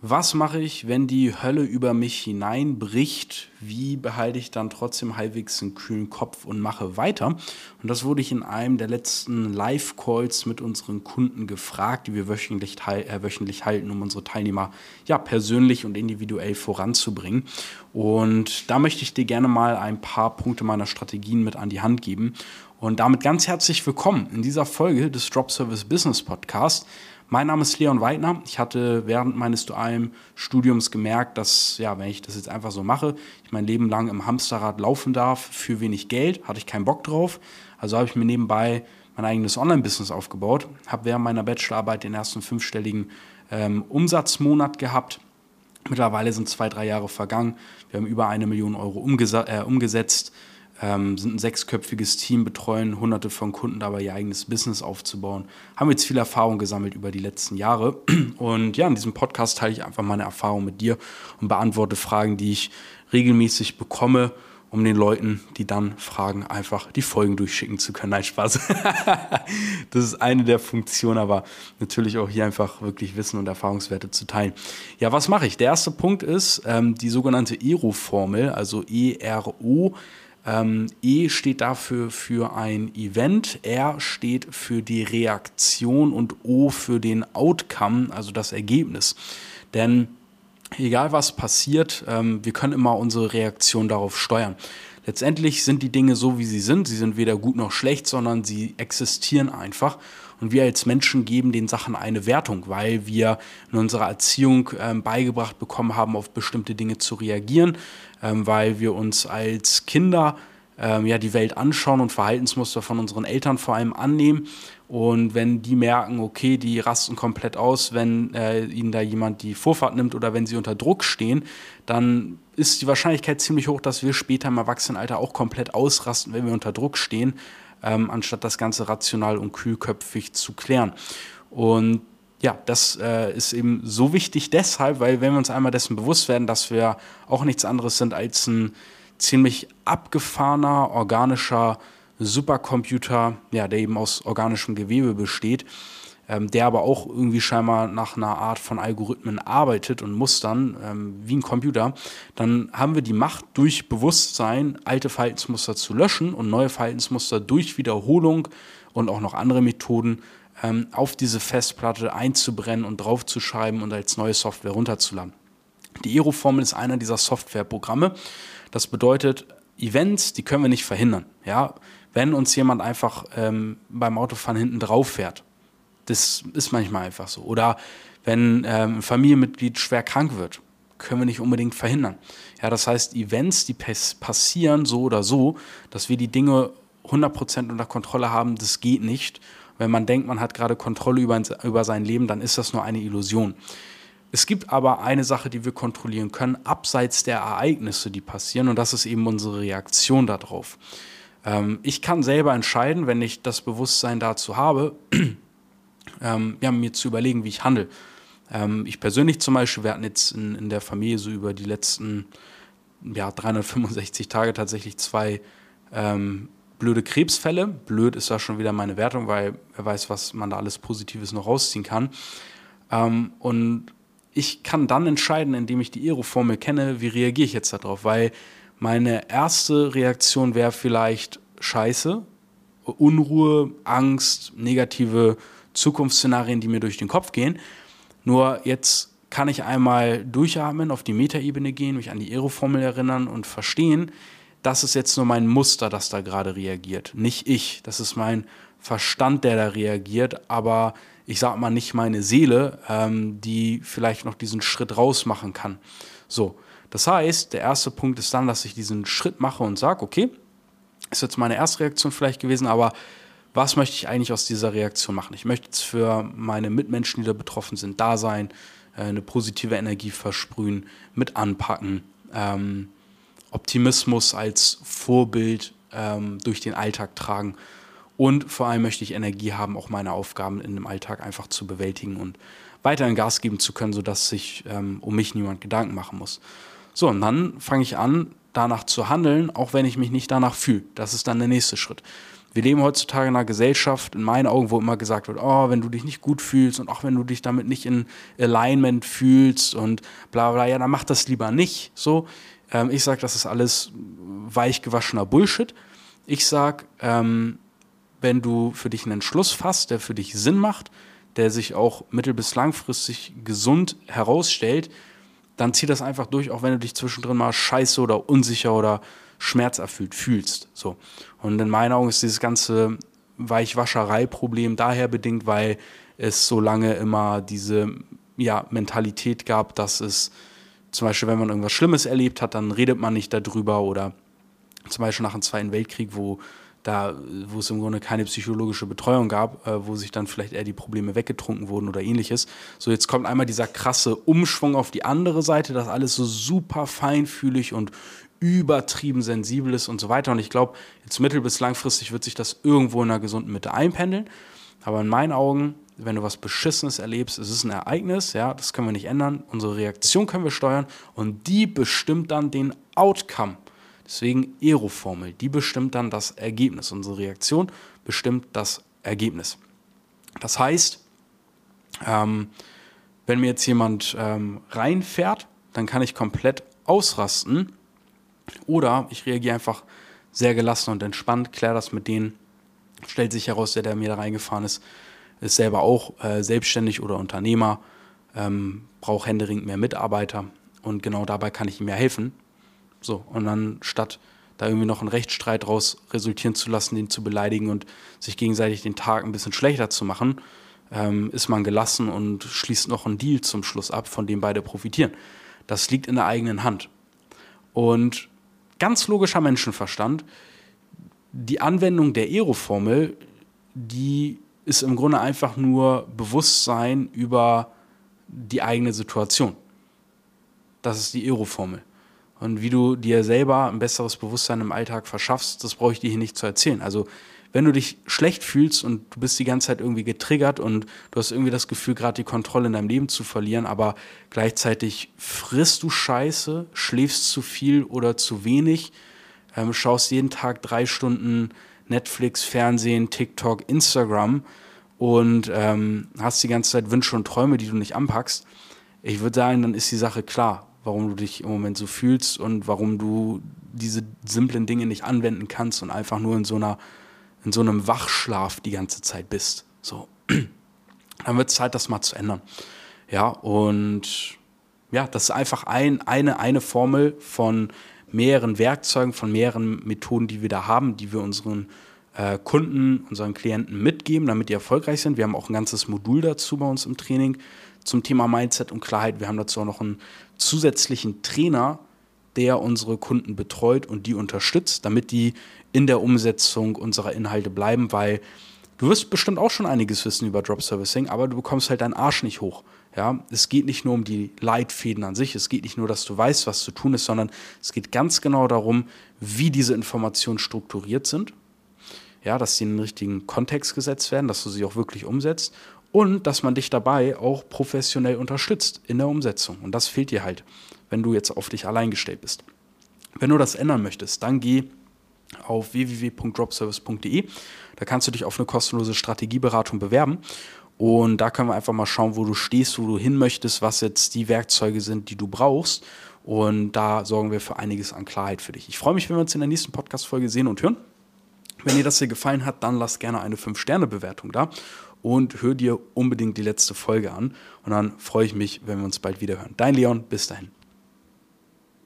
Was mache ich, wenn die Hölle über mich hineinbricht? Wie behalte ich dann trotzdem halbwegs einen kühlen Kopf und mache weiter? Und das wurde ich in einem der letzten Live-Calls mit unseren Kunden gefragt, die wir wöchentlich, äh, wöchentlich halten, um unsere Teilnehmer ja persönlich und individuell voranzubringen. Und da möchte ich dir gerne mal ein paar Punkte meiner Strategien mit an die Hand geben. Und damit ganz herzlich willkommen in dieser Folge des Drop Service Business Podcast. Mein Name ist Leon Weidner. Ich hatte während meines dualen Studiums gemerkt, dass, ja, wenn ich das jetzt einfach so mache, ich mein Leben lang im Hamsterrad laufen darf für wenig Geld, hatte ich keinen Bock drauf. Also habe ich mir nebenbei mein eigenes Online-Business aufgebaut, habe während meiner Bachelorarbeit den ersten fünfstelligen ähm, Umsatzmonat gehabt. Mittlerweile sind zwei, drei Jahre vergangen. Wir haben über eine Million Euro äh, umgesetzt ähm, sind ein sechsköpfiges Team, betreuen hunderte von Kunden dabei, ihr eigenes Business aufzubauen. Haben jetzt viel Erfahrung gesammelt über die letzten Jahre. Und ja, in diesem Podcast teile ich einfach meine Erfahrung mit dir und beantworte Fragen, die ich regelmäßig bekomme, um den Leuten, die dann fragen, einfach die Folgen durchschicken zu können. Nein, Spaß. das ist eine der Funktionen, aber natürlich auch hier einfach wirklich Wissen und Erfahrungswerte zu teilen. Ja, was mache ich? Der erste Punkt ist ähm, die sogenannte ERO-Formel, also E-R-O. Ähm, e steht dafür für ein Event, R steht für die Reaktion und O für den Outcome, also das Ergebnis. Denn egal was passiert, ähm, wir können immer unsere Reaktion darauf steuern. Letztendlich sind die Dinge so, wie sie sind. Sie sind weder gut noch schlecht, sondern sie existieren einfach. Und wir als Menschen geben den Sachen eine Wertung, weil wir in unserer Erziehung ähm, beigebracht bekommen haben, auf bestimmte Dinge zu reagieren, ähm, weil wir uns als Kinder ähm, ja, die Welt anschauen und Verhaltensmuster von unseren Eltern vor allem annehmen. Und wenn die merken, okay, die rasten komplett aus, wenn äh, ihnen da jemand die Vorfahrt nimmt oder wenn sie unter Druck stehen, dann ist die Wahrscheinlichkeit ziemlich hoch, dass wir später im Erwachsenenalter auch komplett ausrasten, wenn wir unter Druck stehen ähm, anstatt das Ganze rational und kühlköpfig zu klären. Und ja, das äh, ist eben so wichtig deshalb, weil wenn wir uns einmal dessen bewusst werden, dass wir auch nichts anderes sind als ein ziemlich abgefahrener, organischer Supercomputer, ja, der eben aus organischem Gewebe besteht, ähm, der aber auch irgendwie scheinbar nach einer Art von Algorithmen arbeitet und Mustern, ähm, wie ein Computer, dann haben wir die Macht, durch Bewusstsein alte Verhaltensmuster zu löschen und neue Verhaltensmuster durch Wiederholung und auch noch andere Methoden ähm, auf diese Festplatte einzubrennen und draufzuschreiben und als neue Software runterzuladen. Die Aero-Formel ist einer dieser Softwareprogramme. Das bedeutet, Events, die können wir nicht verhindern. Ja? Wenn uns jemand einfach ähm, beim Autofahren hinten drauf fährt, das ist manchmal einfach so. Oder wenn ähm, ein Familienmitglied schwer krank wird, können wir nicht unbedingt verhindern. Ja, das heißt, Events, die passieren so oder so, dass wir die Dinge 100% unter Kontrolle haben, das geht nicht. Wenn man denkt, man hat gerade Kontrolle über, über sein Leben, dann ist das nur eine Illusion. Es gibt aber eine Sache, die wir kontrollieren können, abseits der Ereignisse, die passieren, und das ist eben unsere Reaktion darauf. Ähm, ich kann selber entscheiden, wenn ich das Bewusstsein dazu habe, ähm, ja, mir zu überlegen, wie ich handle. Ähm, ich persönlich zum Beispiel, wir hatten jetzt in, in der Familie so über die letzten ja, 365 Tage tatsächlich zwei ähm, blöde Krebsfälle. Blöd ist da schon wieder meine Wertung, weil wer weiß, was man da alles Positives noch rausziehen kann. Ähm, und ich kann dann entscheiden, indem ich die Aero-Formel kenne, wie reagiere ich jetzt darauf, weil meine erste Reaktion wäre vielleicht Scheiße, Unruhe, Angst, negative Zukunftsszenarien, die mir durch den Kopf gehen. Nur jetzt kann ich einmal durchatmen, auf die Metaebene gehen, mich an die Aeroformel erinnern und verstehen, das ist jetzt nur mein Muster, das da gerade reagiert. Nicht ich. Das ist mein Verstand, der da reagiert, aber ich sag mal nicht meine Seele, ähm, die vielleicht noch diesen Schritt raus machen kann. So. Das heißt, der erste Punkt ist dann, dass ich diesen Schritt mache und sage, okay, ist jetzt meine erste Reaktion vielleicht gewesen, aber was möchte ich eigentlich aus dieser Reaktion machen? Ich möchte jetzt für meine Mitmenschen, die da betroffen sind, da sein, äh, eine positive Energie versprühen, mit anpacken, ähm, Optimismus als Vorbild ähm, durch den Alltag tragen. Und vor allem möchte ich Energie haben, auch meine Aufgaben in dem Alltag einfach zu bewältigen und weiterhin Gas geben zu können, sodass sich ähm, um mich niemand Gedanken machen muss. So, und dann fange ich an, danach zu handeln, auch wenn ich mich nicht danach fühle. Das ist dann der nächste Schritt. wir leben heutzutage in einer Gesellschaft, in meinen Augen, wo immer gesagt wird, oh, wenn du dich nicht gut fühlst und auch wenn du dich damit nicht in Alignment fühlst und bla bla, ja, dann mach das lieber nicht. So, ähm, ich sage, das ist alles weichgewaschener Bullshit. Ich sage, ähm, wenn du für dich einen Entschluss fasst, der für dich Sinn macht, der sich auch mittel- bis langfristig gesund herausstellt, dann zieh das einfach durch, auch wenn du dich zwischendrin mal scheiße oder unsicher oder schmerzerfüllt fühlst. So. Und in meinen Augen ist dieses ganze Weichwascherei-Problem daher bedingt, weil es so lange immer diese ja, Mentalität gab, dass es zum Beispiel, wenn man irgendwas Schlimmes erlebt hat, dann redet man nicht darüber oder zum Beispiel nach dem Zweiten Weltkrieg, wo da, wo es im Grunde keine psychologische Betreuung gab, äh, wo sich dann vielleicht eher die Probleme weggetrunken wurden oder ähnliches. So, jetzt kommt einmal dieser krasse Umschwung auf die andere Seite, dass alles so super feinfühlig und übertrieben sensibel ist und so weiter. Und ich glaube, jetzt mittel- bis langfristig wird sich das irgendwo in einer gesunden Mitte einpendeln. Aber in meinen Augen, wenn du was Beschissenes erlebst, es ist ein Ereignis, ja, das können wir nicht ändern. Unsere Reaktion können wir steuern und die bestimmt dann den Outcome. Deswegen Aero-Formel, die bestimmt dann das Ergebnis. Unsere Reaktion bestimmt das Ergebnis. Das heißt, ähm, wenn mir jetzt jemand ähm, reinfährt, dann kann ich komplett ausrasten oder ich reagiere einfach sehr gelassen und entspannt, kläre das mit denen, stellt sich heraus, der, der mir da reingefahren ist, ist selber auch äh, selbstständig oder Unternehmer, ähm, braucht händeringend mehr Mitarbeiter und genau dabei kann ich ihm ja helfen. So, und dann statt da irgendwie noch einen Rechtsstreit daraus resultieren zu lassen, den zu beleidigen und sich gegenseitig den Tag ein bisschen schlechter zu machen, ähm, ist man gelassen und schließt noch einen Deal zum Schluss ab, von dem beide profitieren. Das liegt in der eigenen Hand. Und ganz logischer Menschenverstand, die Anwendung der Aero-Formel, die ist im Grunde einfach nur Bewusstsein über die eigene Situation. Das ist die Aero-Formel. Und wie du dir selber ein besseres Bewusstsein im Alltag verschaffst, das brauche ich dir hier nicht zu erzählen. Also wenn du dich schlecht fühlst und du bist die ganze Zeit irgendwie getriggert und du hast irgendwie das Gefühl, gerade die Kontrolle in deinem Leben zu verlieren, aber gleichzeitig frisst du Scheiße, schläfst zu viel oder zu wenig, ähm, schaust jeden Tag drei Stunden Netflix, Fernsehen, TikTok, Instagram und ähm, hast die ganze Zeit Wünsche und Träume, die du nicht anpackst, ich würde sagen, dann ist die Sache klar, warum du dich im Moment so fühlst und warum du diese simplen Dinge nicht anwenden kannst und einfach nur in so einer in so einem Wachschlaf die ganze Zeit bist. So. Dann wird es Zeit, das mal zu ändern. Ja, und ja, das ist einfach ein, eine, eine Formel von mehreren Werkzeugen, von mehreren Methoden, die wir da haben, die wir unseren äh, Kunden, unseren Klienten mitgeben, damit die erfolgreich sind. Wir haben auch ein ganzes Modul dazu bei uns im Training zum Thema Mindset und Klarheit. Wir haben dazu auch noch einen zusätzlichen Trainer, der unsere Kunden betreut und die unterstützt, damit die in der Umsetzung unserer Inhalte bleiben, weil du wirst bestimmt auch schon einiges wissen über Drop Servicing, aber du bekommst halt deinen Arsch nicht hoch. Ja, es geht nicht nur um die Leitfäden an sich, es geht nicht nur, dass du weißt, was zu tun ist, sondern es geht ganz genau darum, wie diese Informationen strukturiert sind. Ja, dass sie in den richtigen Kontext gesetzt werden, dass du sie auch wirklich umsetzt und dass man dich dabei auch professionell unterstützt in der Umsetzung. Und das fehlt dir halt, wenn du jetzt auf dich allein gestellt bist. Wenn du das ändern möchtest, dann geh auf www.dropservice.de. Da kannst du dich auf eine kostenlose Strategieberatung bewerben. Und da können wir einfach mal schauen, wo du stehst, wo du hin möchtest, was jetzt die Werkzeuge sind, die du brauchst. Und da sorgen wir für einiges an Klarheit für dich. Ich freue mich, wenn wir uns in der nächsten Podcast-Folge sehen und hören. Wenn dir das hier gefallen hat, dann lass gerne eine 5-Sterne-Bewertung da und hör dir unbedingt die letzte Folge an. Und dann freue ich mich, wenn wir uns bald wieder hören. Dein Leon, bis dahin.